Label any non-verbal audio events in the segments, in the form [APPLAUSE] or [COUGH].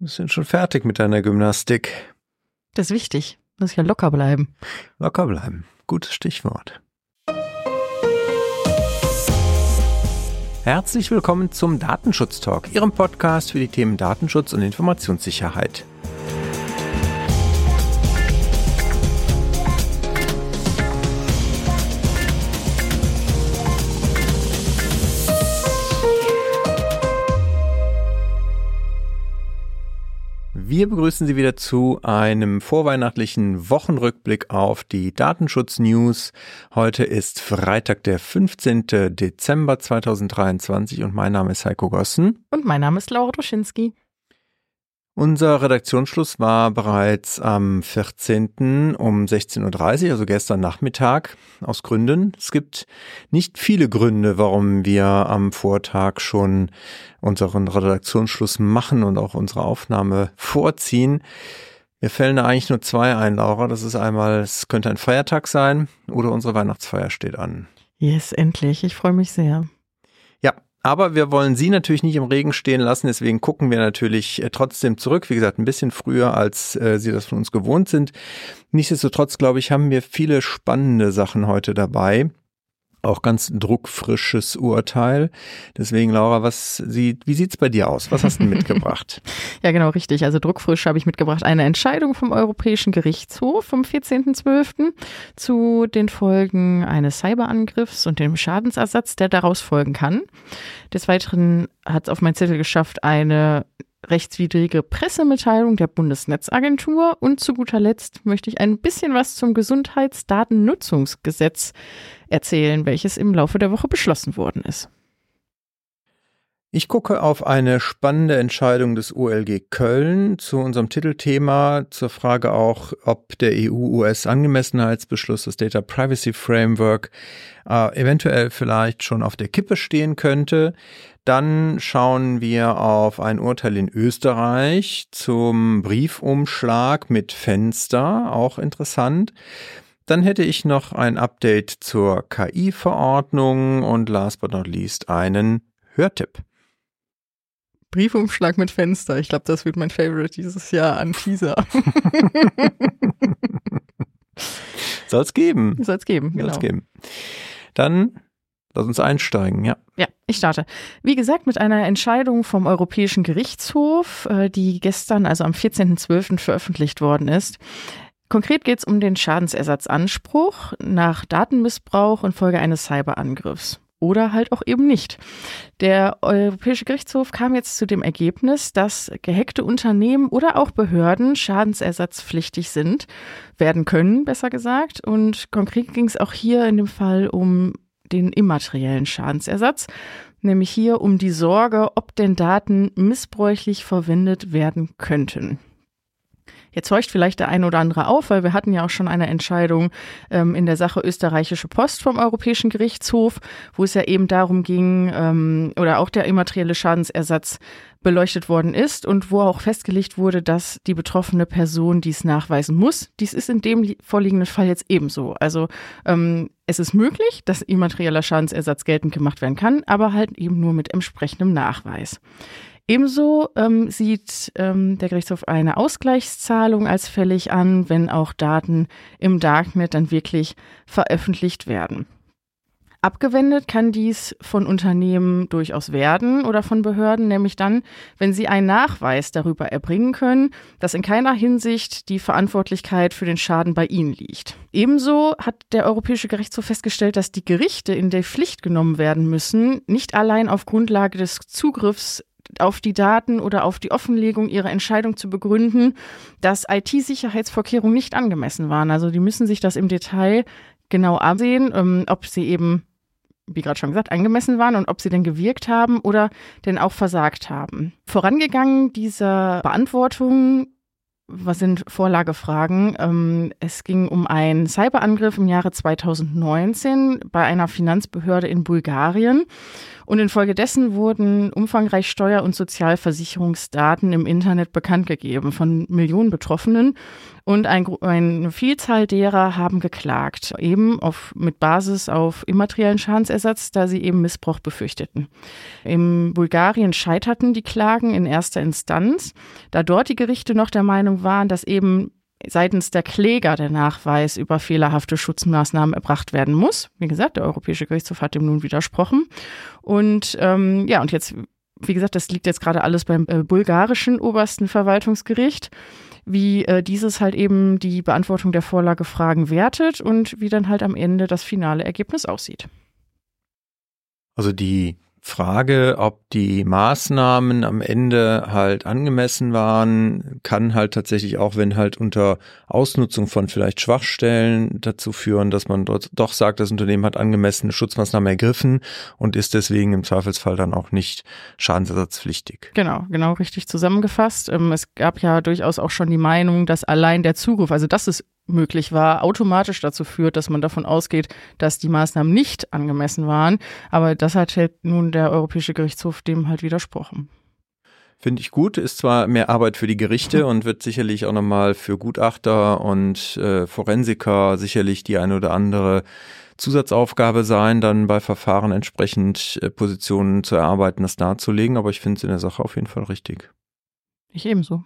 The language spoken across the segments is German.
Wir sind schon fertig mit deiner Gymnastik. Das ist wichtig. Muss ja locker bleiben. Locker bleiben. Gutes Stichwort. Herzlich willkommen zum Datenschutz Talk, Ihrem Podcast für die Themen Datenschutz und Informationssicherheit. Wir begrüßen Sie wieder zu einem vorweihnachtlichen Wochenrückblick auf die Datenschutz-News. Heute ist Freitag, der 15. Dezember 2023 und mein Name ist Heiko Gossen. Und mein Name ist Laura Duschinski. Unser Redaktionsschluss war bereits am 14. um 16.30 Uhr, also gestern Nachmittag, aus Gründen. Es gibt nicht viele Gründe, warum wir am Vortag schon unseren Redaktionsschluss machen und auch unsere Aufnahme vorziehen. Mir fällen da eigentlich nur zwei ein, Laura. Das ist einmal, es könnte ein Feiertag sein oder unsere Weihnachtsfeier steht an. Yes, endlich. Ich freue mich sehr. Aber wir wollen Sie natürlich nicht im Regen stehen lassen, deswegen gucken wir natürlich äh, trotzdem zurück. Wie gesagt, ein bisschen früher, als äh, Sie das von uns gewohnt sind. Nichtsdestotrotz, glaube ich, haben wir viele spannende Sachen heute dabei auch ganz druckfrisches Urteil. Deswegen, Laura, was sieht, wie sieht's bei dir aus? Was hast du mitgebracht? [LAUGHS] ja, genau, richtig. Also druckfrisch habe ich mitgebracht eine Entscheidung vom Europäischen Gerichtshof vom 14.12. zu den Folgen eines Cyberangriffs und dem Schadensersatz, der daraus folgen kann. Des Weiteren hat es auf mein Zettel geschafft eine rechtswidrige Pressemitteilung der Bundesnetzagentur und zu guter Letzt möchte ich ein bisschen was zum Gesundheitsdatennutzungsgesetz erzählen, welches im Laufe der Woche beschlossen worden ist. Ich gucke auf eine spannende Entscheidung des OLG Köln zu unserem Titelthema, zur Frage auch, ob der EU-US-Angemessenheitsbeschluss, das Data Privacy Framework, äh, eventuell vielleicht schon auf der Kippe stehen könnte. Dann schauen wir auf ein Urteil in Österreich zum Briefumschlag mit Fenster, auch interessant. Dann hätte ich noch ein Update zur KI-Verordnung und last but not least einen Hörtipp. Briefumschlag mit Fenster. Ich glaube, das wird mein Favorite dieses Jahr an Teaser. [LAUGHS] Soll's geben. Soll's geben, genau. Soll's geben. Dann lass uns einsteigen, ja. Ja, ich starte. Wie gesagt, mit einer Entscheidung vom Europäischen Gerichtshof, äh, die gestern, also am 14.12. veröffentlicht worden ist. Konkret geht es um den Schadensersatzanspruch nach Datenmissbrauch infolge eines Cyberangriffs oder halt auch eben nicht. Der Europäische Gerichtshof kam jetzt zu dem Ergebnis, dass gehackte Unternehmen oder auch Behörden schadensersatzpflichtig sind, werden können, besser gesagt. Und konkret ging es auch hier in dem Fall um den immateriellen Schadensersatz, nämlich hier um die Sorge, ob denn Daten missbräuchlich verwendet werden könnten. Jetzt horcht vielleicht der eine oder andere auf, weil wir hatten ja auch schon eine Entscheidung ähm, in der Sache österreichische Post vom Europäischen Gerichtshof, wo es ja eben darum ging, ähm, oder auch der immaterielle Schadensersatz beleuchtet worden ist und wo auch festgelegt wurde, dass die betroffene Person dies nachweisen muss. Dies ist in dem vorliegenden Fall jetzt ebenso. Also ähm, es ist möglich, dass immaterieller Schadensersatz geltend gemacht werden kann, aber halt eben nur mit entsprechendem Nachweis. Ebenso ähm, sieht ähm, der Gerichtshof eine Ausgleichszahlung als fällig an, wenn auch Daten im Darknet dann wirklich veröffentlicht werden. Abgewendet kann dies von Unternehmen durchaus werden oder von Behörden, nämlich dann, wenn sie einen Nachweis darüber erbringen können, dass in keiner Hinsicht die Verantwortlichkeit für den Schaden bei ihnen liegt. Ebenso hat der Europäische Gerichtshof festgestellt, dass die Gerichte in der Pflicht genommen werden müssen, nicht allein auf Grundlage des Zugriffs auf die Daten oder auf die Offenlegung ihrer Entscheidung zu begründen, dass IT-Sicherheitsvorkehrungen nicht angemessen waren. Also die müssen sich das im Detail genau ansehen, ähm, ob sie eben, wie gerade schon gesagt, angemessen waren und ob sie denn gewirkt haben oder denn auch versagt haben. Vorangegangen dieser Beantwortung was sind Vorlagefragen? Ähm, es ging um einen Cyberangriff im Jahre 2019 bei einer Finanzbehörde in Bulgarien. Und infolgedessen wurden umfangreich Steuer- und Sozialversicherungsdaten im Internet bekannt gegeben von Millionen Betroffenen. Und ein, eine Vielzahl derer haben geklagt, eben auf, mit Basis auf immateriellen Schadensersatz, da sie eben Missbrauch befürchteten. In Bulgarien scheiterten die Klagen in erster Instanz, da dort die Gerichte noch der Meinung waren, dass eben seitens der Kläger der Nachweis über fehlerhafte Schutzmaßnahmen erbracht werden muss. Wie gesagt, der Europäische Gerichtshof hat dem nun widersprochen. Und ähm, ja, und jetzt, wie gesagt, das liegt jetzt gerade alles beim äh, bulgarischen obersten Verwaltungsgericht, wie äh, dieses halt eben die Beantwortung der Vorlagefragen wertet und wie dann halt am Ende das finale Ergebnis aussieht. Also die Frage, ob die Maßnahmen am Ende halt angemessen waren, kann halt tatsächlich auch, wenn halt unter Ausnutzung von vielleicht Schwachstellen dazu führen, dass man dort doch sagt, das Unternehmen hat angemessene Schutzmaßnahmen ergriffen und ist deswegen im Zweifelsfall dann auch nicht schadensersatzpflichtig. Genau, genau richtig zusammengefasst. Ähm, es gab ja durchaus auch schon die Meinung, dass allein der Zugriff, also das ist möglich war, automatisch dazu führt, dass man davon ausgeht, dass die Maßnahmen nicht angemessen waren. Aber das hat halt nun der Europäische Gerichtshof dem halt widersprochen. Finde ich gut, ist zwar mehr Arbeit für die Gerichte [LAUGHS] und wird sicherlich auch nochmal für Gutachter und äh, Forensiker sicherlich die eine oder andere Zusatzaufgabe sein, dann bei Verfahren entsprechend äh, Positionen zu erarbeiten, das darzulegen, aber ich finde es in der Sache auf jeden Fall richtig. Ich ebenso.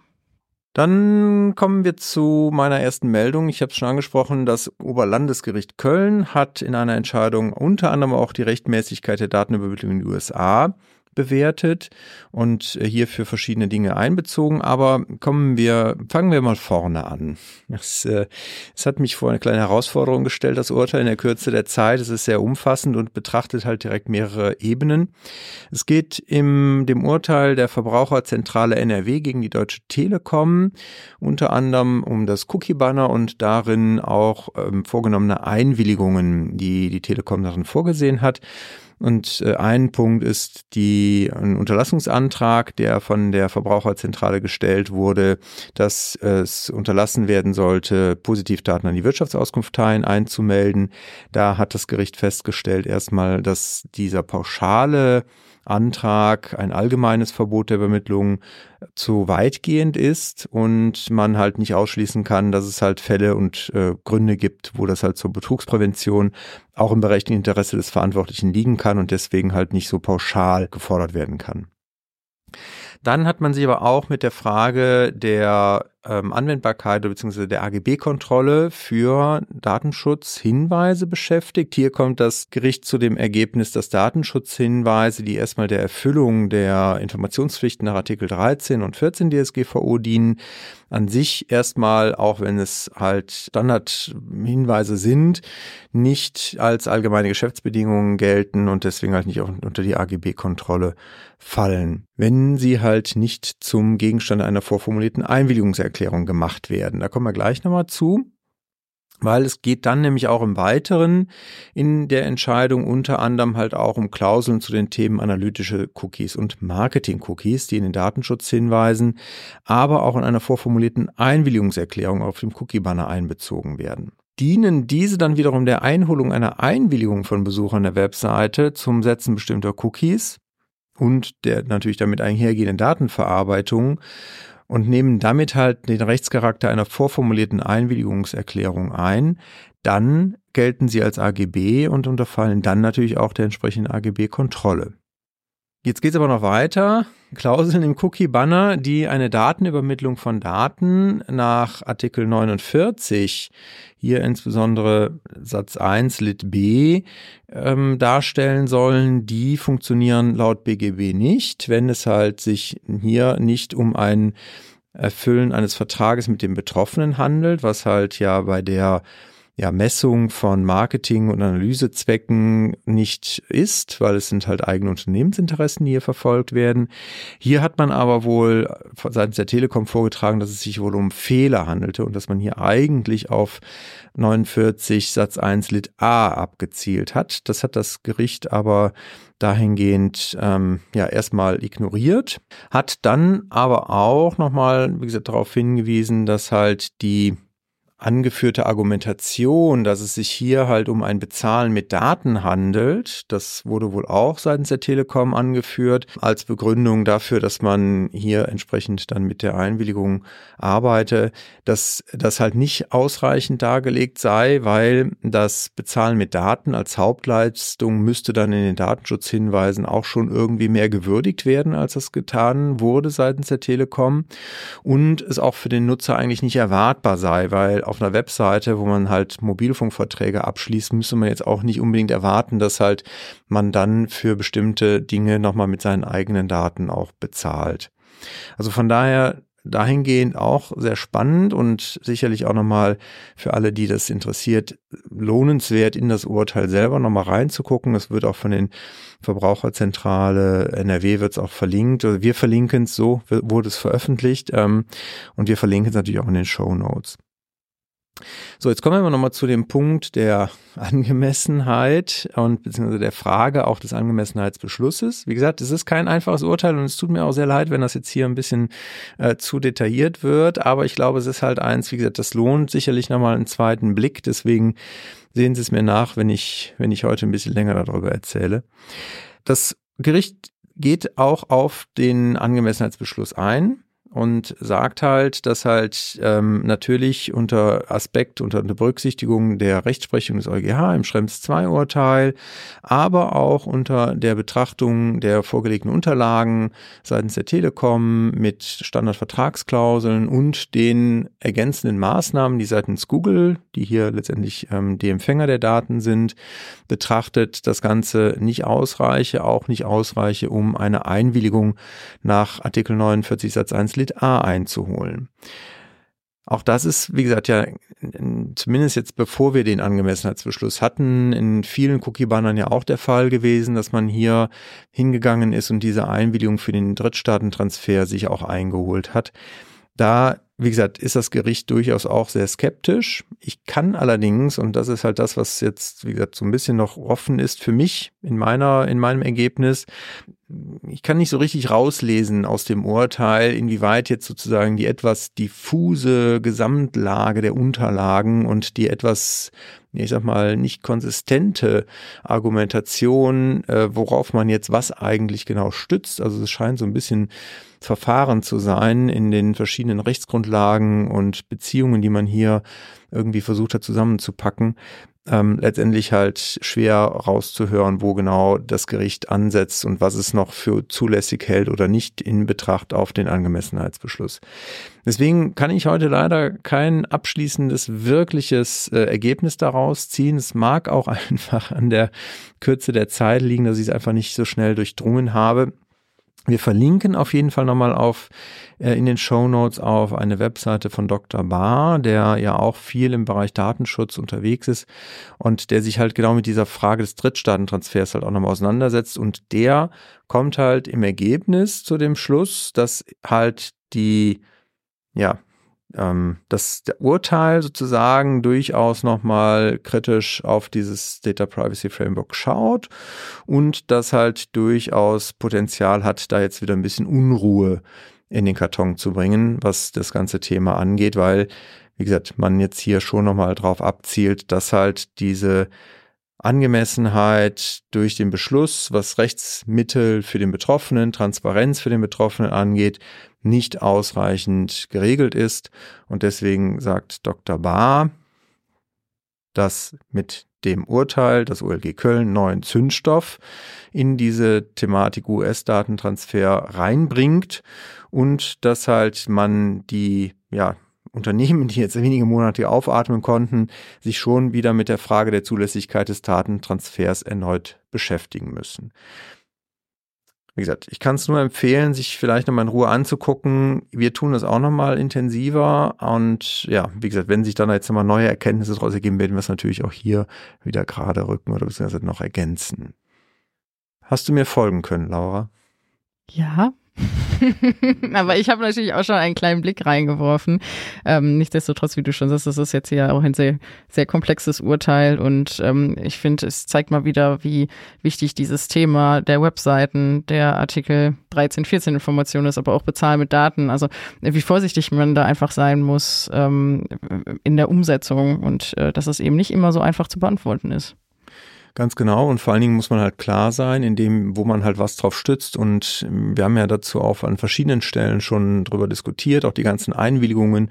Dann kommen wir zu meiner ersten Meldung. Ich habe es schon angesprochen, das Oberlandesgericht Köln hat in einer Entscheidung unter anderem auch die Rechtmäßigkeit der Datenübermittlung in die USA bewertet und hier für verschiedene Dinge einbezogen. Aber kommen wir, fangen wir mal vorne an. Es, äh, es hat mich vor eine kleine Herausforderung gestellt, das Urteil in der Kürze der Zeit. Es ist sehr umfassend und betrachtet halt direkt mehrere Ebenen. Es geht im dem Urteil der Verbraucherzentrale NRW gegen die Deutsche Telekom unter anderem um das Cookie-Banner und darin auch ähm, vorgenommene Einwilligungen, die die Telekom darin vorgesehen hat. Und äh, ein Punkt ist die, ein Unterlassungsantrag, der von der Verbraucherzentrale gestellt wurde, dass es unterlassen werden sollte, Positivdaten an die Wirtschaftsauskunft teilen einzumelden. Da hat das Gericht festgestellt erstmal, dass dieser pauschale Antrag, ein allgemeines Verbot der Übermittlung zu weitgehend ist und man halt nicht ausschließen kann, dass es halt Fälle und äh, Gründe gibt, wo das halt zur Betrugsprävention auch im berechtigten Interesse des Verantwortlichen liegen kann und deswegen halt nicht so pauschal gefordert werden kann. Dann hat man sich aber auch mit der Frage der ähm, Anwendbarkeit bzw. der AGB-Kontrolle für Datenschutzhinweise beschäftigt. Hier kommt das Gericht zu dem Ergebnis, dass Datenschutzhinweise, die erstmal der Erfüllung der Informationspflichten nach Artikel 13 und 14 DSGVO dienen, an sich erstmal, auch wenn es halt Standardhinweise sind, nicht als allgemeine Geschäftsbedingungen gelten und deswegen halt nicht unter die AGB-Kontrolle fallen, wenn sie halt nicht zum Gegenstand einer vorformulierten Einwilligungserklärung gemacht werden. Da kommen wir gleich nochmal zu weil es geht dann nämlich auch im Weiteren in der Entscheidung unter anderem halt auch um Klauseln zu den Themen analytische Cookies und Marketing-Cookies, die in den Datenschutz hinweisen, aber auch in einer vorformulierten Einwilligungserklärung auf dem Cookie-Banner einbezogen werden. Dienen diese dann wiederum der Einholung einer Einwilligung von Besuchern der Webseite zum Setzen bestimmter Cookies und der natürlich damit einhergehenden Datenverarbeitung und nehmen damit halt den Rechtscharakter einer vorformulierten Einwilligungserklärung ein, dann gelten sie als AGB und unterfallen dann natürlich auch der entsprechenden AGB-Kontrolle. Jetzt geht es aber noch weiter. Klauseln im Cookie-Banner, die eine Datenübermittlung von Daten nach Artikel 49, hier insbesondere Satz 1 Lit B, ähm, darstellen sollen, die funktionieren laut BGB nicht, wenn es halt sich hier nicht um ein Erfüllen eines Vertrages mit dem Betroffenen handelt, was halt ja bei der ja, Messung von Marketing- und Analysezwecken nicht ist, weil es sind halt eigene Unternehmensinteressen, die hier verfolgt werden. Hier hat man aber wohl seitens der Telekom vorgetragen, dass es sich wohl um Fehler handelte und dass man hier eigentlich auf 49 Satz 1 Lit A abgezielt hat. Das hat das Gericht aber dahingehend ähm, ja erstmal ignoriert, hat dann aber auch nochmal, wie gesagt, darauf hingewiesen, dass halt die angeführte Argumentation, dass es sich hier halt um ein Bezahlen mit Daten handelt, das wurde wohl auch seitens der Telekom angeführt, als Begründung dafür, dass man hier entsprechend dann mit der Einwilligung arbeite, dass das halt nicht ausreichend dargelegt sei, weil das Bezahlen mit Daten als Hauptleistung müsste dann in den Datenschutzhinweisen auch schon irgendwie mehr gewürdigt werden, als das getan wurde seitens der Telekom und es auch für den Nutzer eigentlich nicht erwartbar sei, weil auf einer Webseite, wo man halt Mobilfunkverträge abschließt, müsste man jetzt auch nicht unbedingt erwarten, dass halt man dann für bestimmte Dinge nochmal mit seinen eigenen Daten auch bezahlt. Also von daher dahingehend auch sehr spannend und sicherlich auch nochmal für alle, die das interessiert, lohnenswert in das Urteil selber nochmal reinzugucken. Es wird auch von den Verbraucherzentrale NRW wird es auch verlinkt. Also wir verlinken es so, wurde es veröffentlicht ähm, und wir verlinken es natürlich auch in den Show Notes. So, jetzt kommen wir nochmal zu dem Punkt der Angemessenheit und beziehungsweise der Frage auch des Angemessenheitsbeschlusses. Wie gesagt, es ist kein einfaches Urteil und es tut mir auch sehr leid, wenn das jetzt hier ein bisschen äh, zu detailliert wird, aber ich glaube, es ist halt eins, wie gesagt, das lohnt sicherlich nochmal einen zweiten Blick, deswegen sehen Sie es mir nach, wenn ich, wenn ich heute ein bisschen länger darüber erzähle. Das Gericht geht auch auf den Angemessenheitsbeschluss ein und sagt halt, dass halt ähm, natürlich unter Aspekt, unter Berücksichtigung der Rechtsprechung des EuGH im Schrems 2 Urteil, aber auch unter der Betrachtung der vorgelegten Unterlagen seitens der Telekom mit Standardvertragsklauseln und den ergänzenden Maßnahmen, die seitens Google, die hier letztendlich ähm, die Empfänger der Daten sind, betrachtet, das Ganze nicht ausreiche, auch nicht ausreiche, um eine Einwilligung nach Artikel 49 Satz 1 Lit A einzuholen. Auch das ist, wie gesagt, ja, zumindest jetzt bevor wir den Angemessenheitsbeschluss hatten, in vielen Cookie-Bannern ja auch der Fall gewesen, dass man hier hingegangen ist und diese Einwilligung für den Drittstaatentransfer sich auch eingeholt hat. Da wie gesagt, ist das Gericht durchaus auch sehr skeptisch. Ich kann allerdings, und das ist halt das, was jetzt, wie gesagt, so ein bisschen noch offen ist für mich in meiner, in meinem Ergebnis, ich kann nicht so richtig rauslesen aus dem Urteil, inwieweit jetzt sozusagen die etwas diffuse Gesamtlage der Unterlagen und die etwas, ich sag mal, nicht konsistente Argumentation, äh, worauf man jetzt was eigentlich genau stützt. Also es scheint so ein bisschen Verfahren zu sein in den verschiedenen Rechtsgrundlagen und Beziehungen, die man hier irgendwie versucht hat zusammenzupacken ähm, letztendlich halt schwer rauszuhören, wo genau das Gericht ansetzt und was es noch für zulässig hält oder nicht in Betracht auf den Angemessenheitsbeschluss. Deswegen kann ich heute leider kein abschließendes, wirkliches äh, Ergebnis daraus ziehen. Es mag auch [LAUGHS] einfach an der Kürze der Zeit liegen, dass ich es einfach nicht so schnell durchdrungen habe. Wir verlinken auf jeden Fall nochmal auf äh, in den Show Notes auf eine Webseite von Dr. Barr, der ja auch viel im Bereich Datenschutz unterwegs ist und der sich halt genau mit dieser Frage des Drittstaatentransfers halt auch nochmal auseinandersetzt und der kommt halt im Ergebnis zu dem Schluss, dass halt die ja ähm, dass der Urteil sozusagen durchaus nochmal kritisch auf dieses Data Privacy Framework schaut und das halt durchaus Potenzial hat, da jetzt wieder ein bisschen Unruhe in den Karton zu bringen, was das ganze Thema angeht, weil, wie gesagt, man jetzt hier schon nochmal drauf abzielt, dass halt diese Angemessenheit durch den Beschluss, was Rechtsmittel für den Betroffenen, Transparenz für den Betroffenen angeht, nicht ausreichend geregelt ist. Und deswegen sagt Dr. Bahr, dass mit dem Urteil das OLG Köln neuen Zündstoff in diese Thematik US-Datentransfer reinbringt und dass halt man die ja, Unternehmen, die jetzt wenige Monate aufatmen konnten, sich schon wieder mit der Frage der Zulässigkeit des Datentransfers erneut beschäftigen müssen. Wie gesagt, ich kann es nur empfehlen, sich vielleicht nochmal in Ruhe anzugucken. Wir tun das auch nochmal intensiver. Und ja, wie gesagt, wenn sich dann jetzt nochmal neue Erkenntnisse daraus ergeben, werden wir es natürlich auch hier wieder gerade rücken oder beziehungsweise noch ergänzen. Hast du mir folgen können, Laura? Ja, [LAUGHS] Aber ich habe natürlich auch schon einen kleinen Blick reingeworfen. Ähm, nichtsdestotrotz, wie du schon sagst, das ist jetzt hier auch ein sehr, sehr komplexes Urteil und ähm, ich finde, es zeigt mal wieder, wie wichtig dieses Thema der Webseiten, der Artikel 13, 14 Informationen ist, aber auch bezahlen mit Daten. Also wie vorsichtig man da einfach sein muss ähm, in der Umsetzung und äh, dass es eben nicht immer so einfach zu beantworten ist. Ganz genau. Und vor allen Dingen muss man halt klar sein, in dem, wo man halt was drauf stützt. Und wir haben ja dazu auch an verschiedenen Stellen schon drüber diskutiert, auch die ganzen Einwilligungen.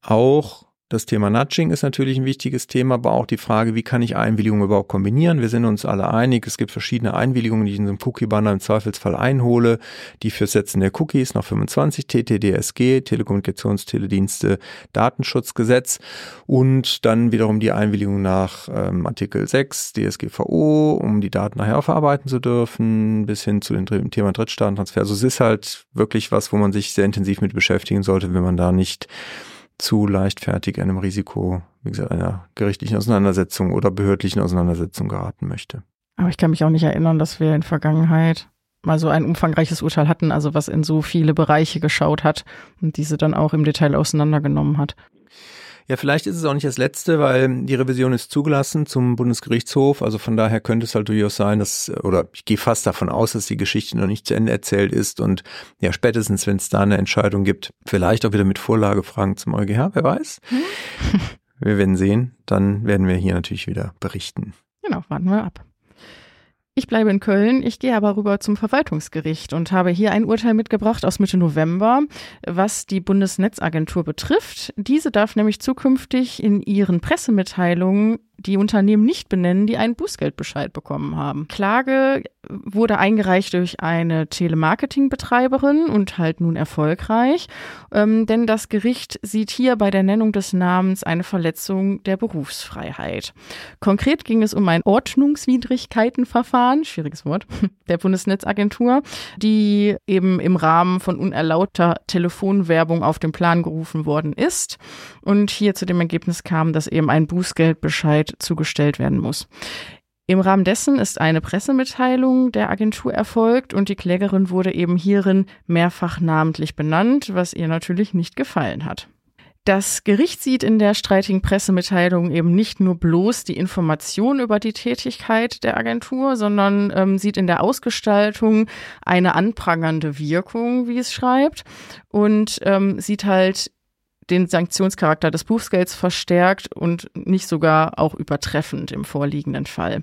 Auch das Thema Nudging ist natürlich ein wichtiges Thema, aber auch die Frage, wie kann ich Einwilligungen überhaupt kombinieren? Wir sind uns alle einig, es gibt verschiedene Einwilligungen, die ich in so einem Cookie-Banner im Zweifelsfall einhole, die für Setzen der Cookies nach 25 TTDSG, Telekommunikationstele-Dienste, Datenschutzgesetz und dann wiederum die Einwilligung nach ähm, Artikel 6 DSGVO, um die Daten nachher auch verarbeiten zu dürfen, bis hin zu dem Thema Drittstaatentransfer. Also es ist halt wirklich was, wo man sich sehr intensiv mit beschäftigen sollte, wenn man da nicht zu leichtfertig einem Risiko, wie gesagt, einer gerichtlichen Auseinandersetzung oder behördlichen Auseinandersetzung geraten möchte. Aber ich kann mich auch nicht erinnern, dass wir in Vergangenheit mal so ein umfangreiches Urteil hatten, also was in so viele Bereiche geschaut hat und diese dann auch im Detail auseinandergenommen hat. Ja, vielleicht ist es auch nicht das letzte, weil die Revision ist zugelassen zum Bundesgerichtshof. Also von daher könnte es halt durchaus sein, dass, oder ich gehe fast davon aus, dass die Geschichte noch nicht zu Ende erzählt ist und ja, spätestens, wenn es da eine Entscheidung gibt, vielleicht auch wieder mit Vorlagefragen zum EuGH, wer weiß. Hm. Wir werden sehen. Dann werden wir hier natürlich wieder berichten. Genau, warten wir ab. Ich bleibe in Köln, ich gehe aber rüber zum Verwaltungsgericht und habe hier ein Urteil mitgebracht aus Mitte November, was die Bundesnetzagentur betrifft. Diese darf nämlich zukünftig in ihren Pressemitteilungen die Unternehmen nicht benennen, die einen Bußgeldbescheid bekommen haben. Klage wurde eingereicht durch eine Telemarketing-Betreiberin und halt nun erfolgreich, ähm, denn das Gericht sieht hier bei der Nennung des Namens eine Verletzung der Berufsfreiheit. Konkret ging es um ein Ordnungswidrigkeitenverfahren, schwieriges Wort, [LAUGHS] der Bundesnetzagentur, die eben im Rahmen von unerlaubter Telefonwerbung auf den Plan gerufen worden ist und hier zu dem Ergebnis kam, dass eben ein Bußgeldbescheid zugestellt werden muss. Im Rahmen dessen ist eine Pressemitteilung der Agentur erfolgt und die Klägerin wurde eben hierin mehrfach namentlich benannt, was ihr natürlich nicht gefallen hat. Das Gericht sieht in der streitigen Pressemitteilung eben nicht nur bloß die Information über die Tätigkeit der Agentur, sondern ähm, sieht in der Ausgestaltung eine anprangernde Wirkung, wie es schreibt, und ähm, sieht halt den Sanktionscharakter des Bußgelds verstärkt und nicht sogar auch übertreffend im vorliegenden Fall.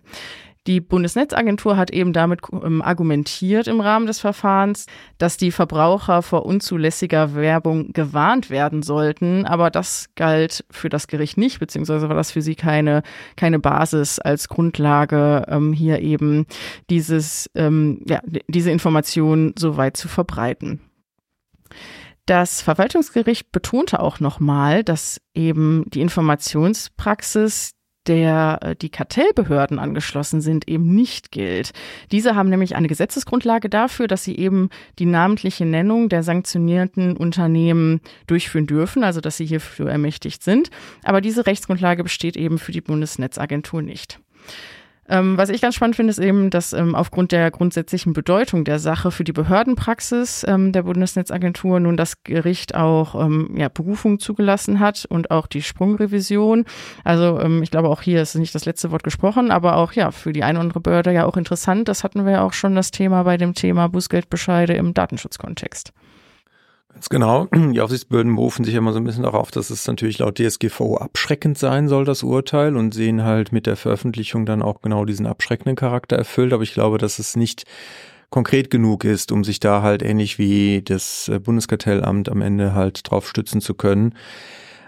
Die Bundesnetzagentur hat eben damit ähm, argumentiert im Rahmen des Verfahrens, dass die Verbraucher vor unzulässiger Werbung gewarnt werden sollten. Aber das galt für das Gericht nicht, beziehungsweise war das für sie keine, keine Basis als Grundlage, ähm, hier eben dieses, ähm, ja, diese Information so weit zu verbreiten. Das Verwaltungsgericht betonte auch nochmal, dass eben die Informationspraxis der äh, die Kartellbehörden angeschlossen sind, eben nicht gilt. Diese haben nämlich eine Gesetzesgrundlage dafür, dass sie eben die namentliche Nennung der sanktionierten Unternehmen durchführen dürfen, also dass sie hierfür ermächtigt sind. Aber diese Rechtsgrundlage besteht eben für die Bundesnetzagentur nicht. Ähm, was ich ganz spannend finde, ist eben, dass ähm, aufgrund der grundsätzlichen Bedeutung der Sache für die Behördenpraxis ähm, der Bundesnetzagentur nun das Gericht auch ähm, ja, Berufung zugelassen hat und auch die Sprungrevision. Also ähm, ich glaube, auch hier ist nicht das letzte Wort gesprochen, aber auch ja für die eine oder andere Behörde ja auch interessant. Das hatten wir ja auch schon das Thema bei dem Thema Bußgeldbescheide im Datenschutzkontext. Ganz genau. [CLEARS THROAT] Die Aufsichtsbehörden berufen sich immer so ein bisschen darauf, dass es natürlich laut DSGVO abschreckend sein soll, das Urteil, und sehen halt mit der Veröffentlichung dann auch genau diesen abschreckenden Charakter erfüllt. Aber ich glaube, dass es nicht konkret genug ist, um sich da halt ähnlich wie das Bundeskartellamt am Ende halt drauf stützen zu können.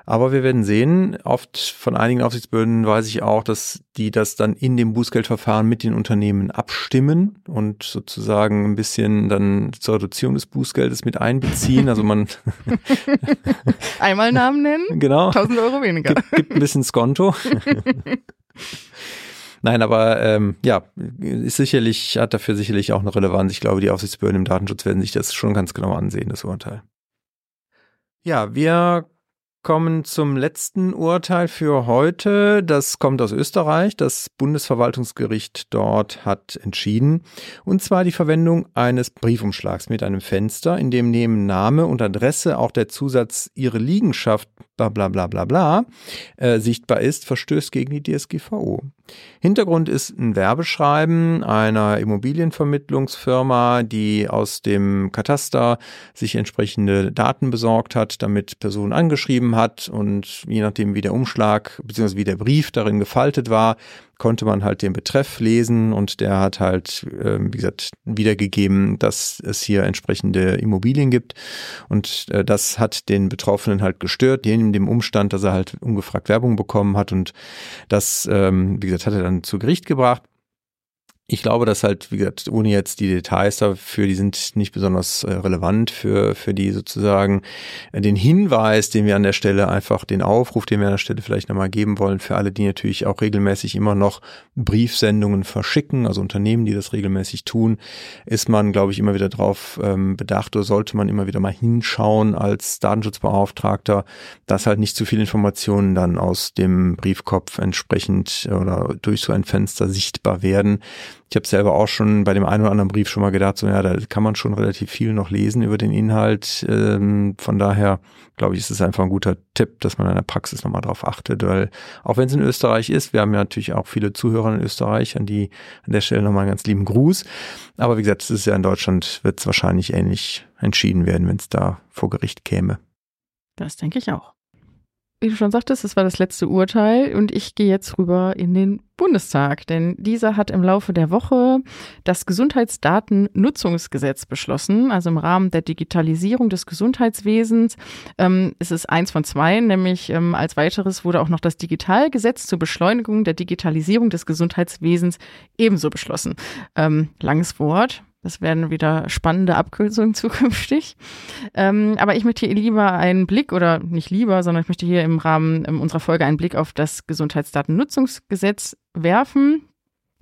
Aber wir werden sehen, oft von einigen Aufsichtsbehörden weiß ich auch, dass die das dann in dem Bußgeldverfahren mit den Unternehmen abstimmen und sozusagen ein bisschen dann zur Reduzierung des Bußgeldes mit einbeziehen. Also man [LAUGHS] einmal Namen nennen, [LAUGHS] genau, 1000 Euro weniger. Gibt, gibt ein bisschen Skonto. [LAUGHS] Nein, aber ähm, ja, ist sicherlich, hat dafür sicherlich auch eine Relevanz. Ich glaube, die Aufsichtsbehörden im Datenschutz werden sich das schon ganz genau ansehen, das Urteil. Ja, wir kommen zum letzten Urteil für heute. Das kommt aus Österreich. Das Bundesverwaltungsgericht dort hat entschieden. Und zwar die Verwendung eines Briefumschlags mit einem Fenster, in dem neben Name und Adresse auch der Zusatz Ihre Liegenschaft bla bla bla bla bla äh, sichtbar ist, verstößt gegen die DSGVO. Hintergrund ist ein Werbeschreiben einer Immobilienvermittlungsfirma, die aus dem Kataster sich entsprechende Daten besorgt hat, damit Personen angeschrieben hat und je nachdem wie der Umschlag bzw. wie der Brief darin gefaltet war, konnte man halt den Betreff lesen und der hat halt, äh, wie gesagt, wiedergegeben, dass es hier entsprechende Immobilien gibt. Und äh, das hat den Betroffenen halt gestört, in dem Umstand, dass er halt ungefragt Werbung bekommen hat. Und das, ähm, wie gesagt, hat er dann zu Gericht gebracht ich glaube, dass halt, wie gesagt, ohne jetzt die Details dafür, die sind nicht besonders äh, relevant für, für die sozusagen. Den Hinweis, den wir an der Stelle einfach, den Aufruf, den wir an der Stelle vielleicht nochmal geben wollen, für alle, die natürlich auch regelmäßig immer noch Briefsendungen verschicken, also Unternehmen, die das regelmäßig tun, ist man, glaube ich, immer wieder darauf ähm, bedacht oder sollte man immer wieder mal hinschauen als Datenschutzbeauftragter, dass halt nicht zu viele Informationen dann aus dem Briefkopf entsprechend oder durch so ein Fenster sichtbar werden ich habe selber auch schon bei dem einen oder anderen Brief schon mal gedacht, so ja, da kann man schon relativ viel noch lesen über den Inhalt. Ähm, von daher glaube ich, ist es einfach ein guter Tipp, dass man in der Praxis nochmal drauf achtet, weil auch wenn es in Österreich ist, wir haben ja natürlich auch viele Zuhörer in Österreich, an die an der Stelle nochmal einen ganz lieben Gruß. Aber wie gesagt, es ist ja in Deutschland, wird es wahrscheinlich ähnlich entschieden werden, wenn es da vor Gericht käme. Das denke ich auch wie du schon sagtest, das war das letzte Urteil und ich gehe jetzt rüber in den Bundestag, denn dieser hat im Laufe der Woche das Gesundheitsdatennutzungsgesetz beschlossen, also im Rahmen der Digitalisierung des Gesundheitswesens. Ähm, es ist eins von zwei, nämlich ähm, als weiteres wurde auch noch das Digitalgesetz zur Beschleunigung der Digitalisierung des Gesundheitswesens ebenso beschlossen. Ähm, langes Wort, das werden wieder spannende Abkürzungen [LAUGHS] zukünftig. Ähm, aber ich möchte hier lieber einen Blick, oder nicht lieber, sondern ich möchte hier im Rahmen unserer Folge einen Blick auf das Gesundheitsdatennutzungsgesetz werfen.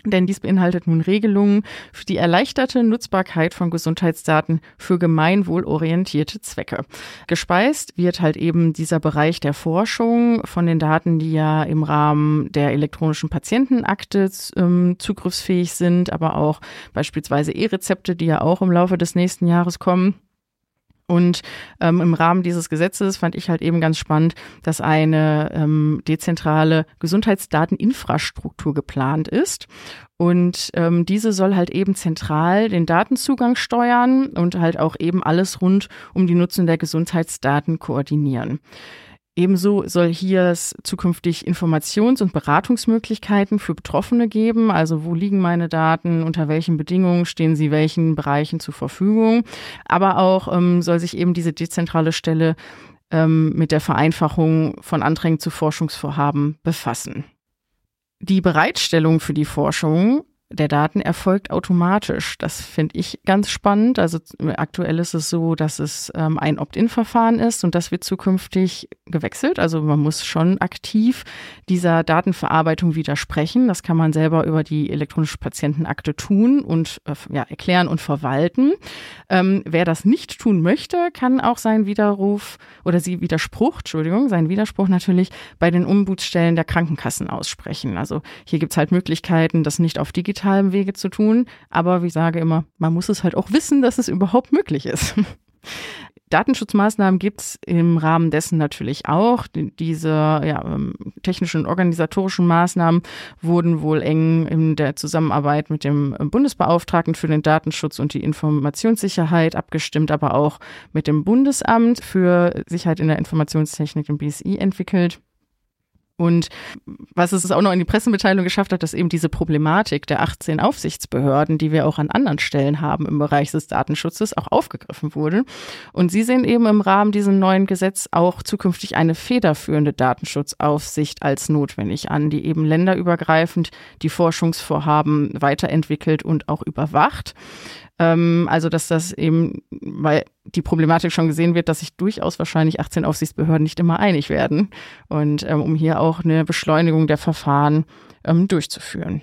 Denn dies beinhaltet nun Regelungen für die erleichterte Nutzbarkeit von Gesundheitsdaten für gemeinwohlorientierte Zwecke. Gespeist wird halt eben dieser Bereich der Forschung von den Daten, die ja im Rahmen der elektronischen Patientenakte ähm, zugriffsfähig sind, aber auch beispielsweise E-Rezepte, die ja auch im Laufe des nächsten Jahres kommen. Und ähm, im Rahmen dieses Gesetzes fand ich halt eben ganz spannend, dass eine ähm, dezentrale Gesundheitsdateninfrastruktur geplant ist. Und ähm, diese soll halt eben zentral den Datenzugang steuern und halt auch eben alles rund um die Nutzung der Gesundheitsdaten koordinieren. Ebenso soll hier es zukünftig Informations- und Beratungsmöglichkeiten für Betroffene geben. Also wo liegen meine Daten, unter welchen Bedingungen stehen sie welchen Bereichen zur Verfügung. Aber auch ähm, soll sich eben diese dezentrale Stelle ähm, mit der Vereinfachung von Anträgen zu Forschungsvorhaben befassen. Die Bereitstellung für die Forschung der Daten erfolgt automatisch. Das finde ich ganz spannend. Also aktuell ist es so, dass es ähm, ein Opt-in-Verfahren ist und das wird zukünftig gewechselt. Also man muss schon aktiv dieser Datenverarbeitung widersprechen. Das kann man selber über die elektronische Patientenakte tun und äh, ja, erklären und verwalten. Ähm, wer das nicht tun möchte, kann auch seinen Widerruf oder sie Widerspruch, Entschuldigung, seinen Widerspruch natürlich bei den Ombudsstellen der Krankenkassen aussprechen. Also hier gibt es halt Möglichkeiten, das nicht auf digital digitalem Wege zu tun. Aber wie ich sage immer, man muss es halt auch wissen, dass es überhaupt möglich ist. [LAUGHS] Datenschutzmaßnahmen gibt es im Rahmen dessen natürlich auch. Diese ja, ähm, technischen und organisatorischen Maßnahmen wurden wohl eng in der Zusammenarbeit mit dem Bundesbeauftragten für den Datenschutz und die Informationssicherheit abgestimmt, aber auch mit dem Bundesamt für Sicherheit in der Informationstechnik, dem BSI, entwickelt. Und was es auch noch in die Pressemitteilung geschafft hat, dass eben diese Problematik der 18 Aufsichtsbehörden, die wir auch an anderen Stellen haben im Bereich des Datenschutzes, auch aufgegriffen wurde. Und sie sehen eben im Rahmen dieses neuen Gesetz auch zukünftig eine federführende Datenschutzaufsicht als notwendig an, die eben länderübergreifend die Forschungsvorhaben weiterentwickelt und auch überwacht. Ähm, also, dass das eben, weil die Problematik schon gesehen wird, dass sich durchaus wahrscheinlich 18 Aufsichtsbehörden nicht immer einig werden. Und ähm, um hier auch eine Beschleunigung der Verfahren ähm, durchzuführen.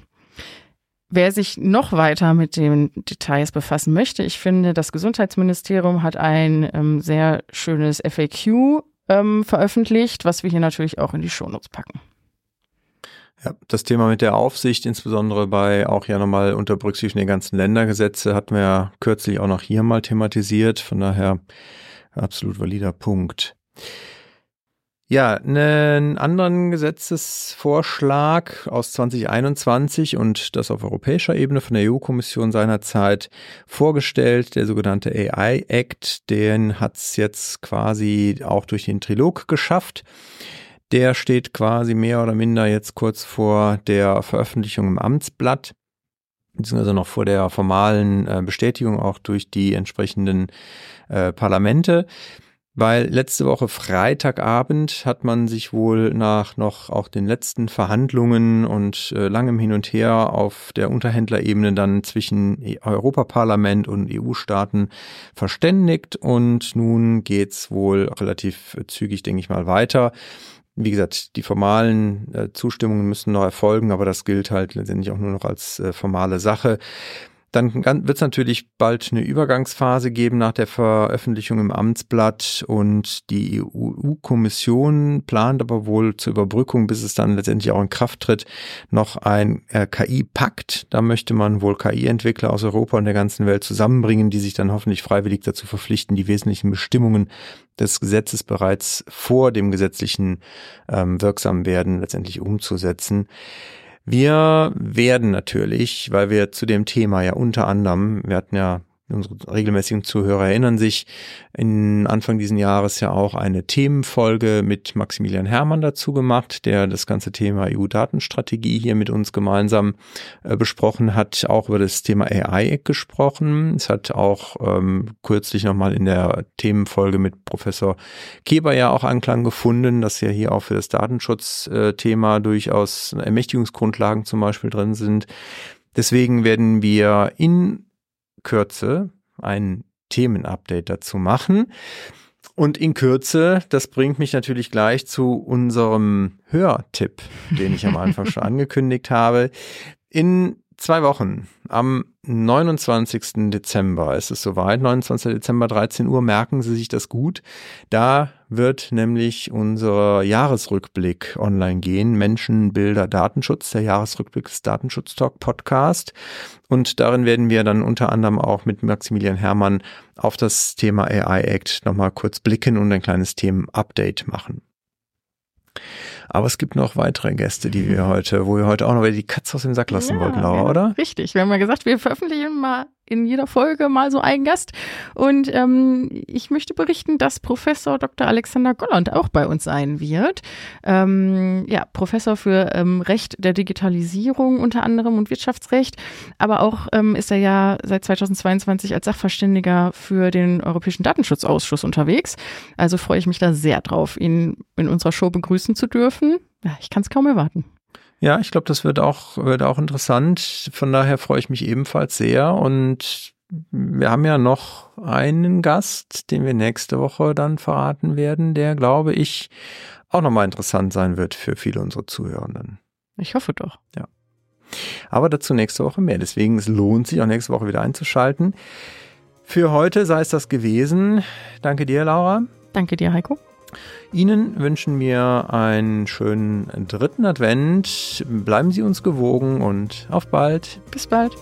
Wer sich noch weiter mit den Details befassen möchte, ich finde, das Gesundheitsministerium hat ein ähm, sehr schönes FAQ ähm, veröffentlicht, was wir hier natürlich auch in die Shownotes packen. Ja, das Thema mit der Aufsicht, insbesondere bei auch ja nochmal unter Berücksichtigung der ganzen Ländergesetze, hatten wir ja kürzlich auch noch hier mal thematisiert. Von daher absolut valider Punkt. Ja, einen anderen Gesetzesvorschlag aus 2021 und das auf europäischer Ebene von der EU-Kommission seinerzeit vorgestellt, der sogenannte AI Act, den hat es jetzt quasi auch durch den Trilog geschafft. Der steht quasi mehr oder minder jetzt kurz vor der Veröffentlichung im Amtsblatt beziehungsweise noch vor der formalen äh, Bestätigung auch durch die entsprechenden äh, Parlamente weil letzte Woche Freitagabend hat man sich wohl nach noch auch den letzten Verhandlungen und äh, langem Hin und Her auf der Unterhändlerebene dann zwischen e-, Europaparlament und EU-Staaten verständigt und nun geht's wohl relativ zügig, denke ich mal, weiter. Wie gesagt, die formalen äh, Zustimmungen müssen noch erfolgen, aber das gilt halt letztendlich auch nur noch als äh, formale Sache. Dann wird es natürlich bald eine Übergangsphase geben nach der Veröffentlichung im Amtsblatt und die EU-Kommission plant aber wohl zur Überbrückung, bis es dann letztendlich auch in Kraft tritt, noch ein äh, KI-Pakt. Da möchte man wohl KI-Entwickler aus Europa und der ganzen Welt zusammenbringen, die sich dann hoffentlich freiwillig dazu verpflichten, die wesentlichen Bestimmungen des Gesetzes bereits vor dem gesetzlichen ähm, wirksam werden letztendlich umzusetzen. Wir werden natürlich, weil wir zu dem Thema ja unter anderem, wir hatten ja Unsere regelmäßigen Zuhörer erinnern sich in Anfang diesen Jahres ja auch eine Themenfolge mit Maximilian Hermann dazu gemacht, der das ganze Thema EU-Datenstrategie hier mit uns gemeinsam äh, besprochen hat, auch über das Thema AI gesprochen. Es hat auch ähm, kürzlich nochmal in der Themenfolge mit Professor Keber ja auch Anklang gefunden, dass ja hier auch für das Datenschutzthema durchaus Ermächtigungsgrundlagen zum Beispiel drin sind. Deswegen werden wir in Kürze ein Themenupdate dazu machen. Und in Kürze, das bringt mich natürlich gleich zu unserem Hörtipp, den ich am Anfang schon [LAUGHS] angekündigt habe. In zwei Wochen, am 29. Dezember ist es soweit, 29. Dezember 13 Uhr, merken Sie sich das gut. Da wird nämlich unser Jahresrückblick online gehen. Menschen, Bilder, Datenschutz, der Jahresrückblick des Datenschutztalk Podcast. Und darin werden wir dann unter anderem auch mit Maximilian Hermann auf das Thema AI Act nochmal kurz blicken und ein kleines Themenupdate machen. Aber es gibt noch weitere Gäste, die wir heute, wo wir heute auch noch wieder die Katze aus dem Sack lassen ja, wollten, Laura, oder? Richtig. Wir haben ja gesagt, wir veröffentlichen mal in jeder Folge mal so einen Gast. Und ähm, ich möchte berichten, dass Professor Dr. Alexander Golland auch bei uns sein wird. Ähm, ja, Professor für ähm, Recht der Digitalisierung unter anderem und Wirtschaftsrecht. Aber auch ähm, ist er ja seit 2022 als Sachverständiger für den Europäischen Datenschutzausschuss unterwegs. Also freue ich mich da sehr drauf, ihn in unserer Show begrüßen zu dürfen. Ja, ich kann es kaum erwarten. Ja, ich glaube, das wird auch, wird auch interessant. Von daher freue ich mich ebenfalls sehr. Und wir haben ja noch einen Gast, den wir nächste Woche dann verraten werden, der, glaube ich, auch nochmal interessant sein wird für viele unserer Zuhörenden. Ich hoffe doch. Ja. Aber dazu nächste Woche mehr. Deswegen es lohnt sich auch nächste Woche wieder einzuschalten. Für heute sei es das gewesen. Danke dir, Laura. Danke dir, Heiko. Ihnen wünschen wir einen schönen dritten Advent. Bleiben Sie uns gewogen und auf bald. Bis bald.